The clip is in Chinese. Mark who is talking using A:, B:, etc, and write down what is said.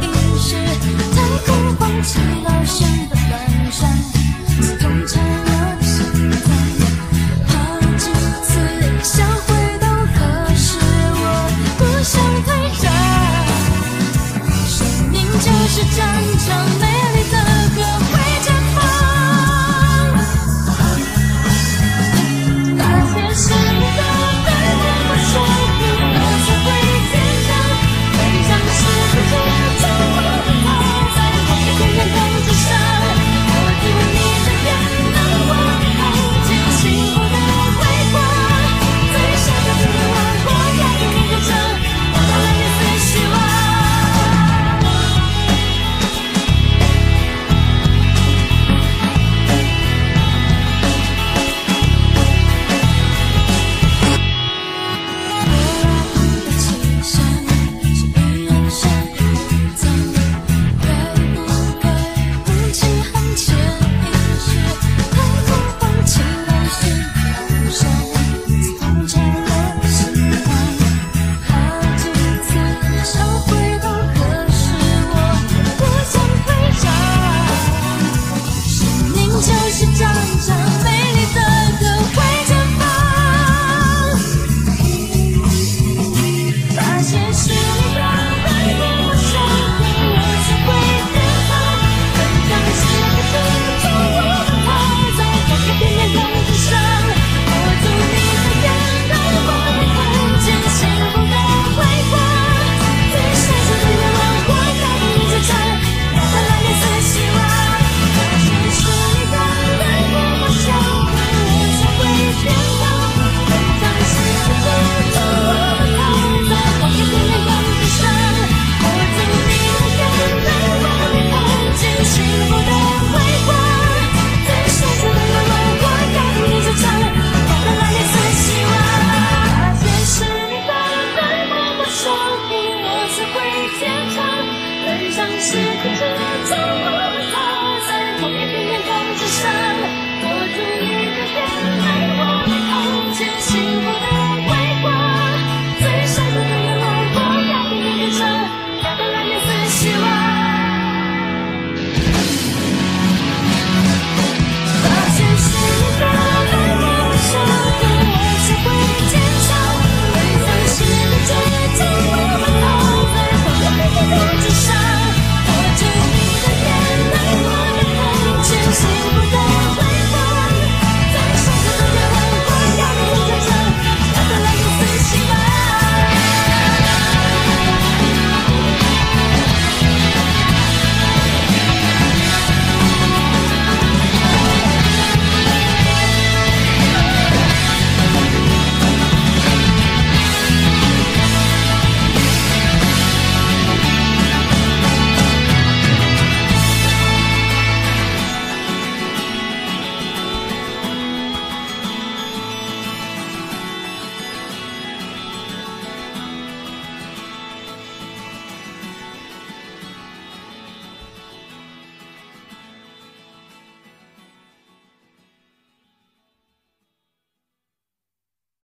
A: 原因是太空荒起了山的短象 Sao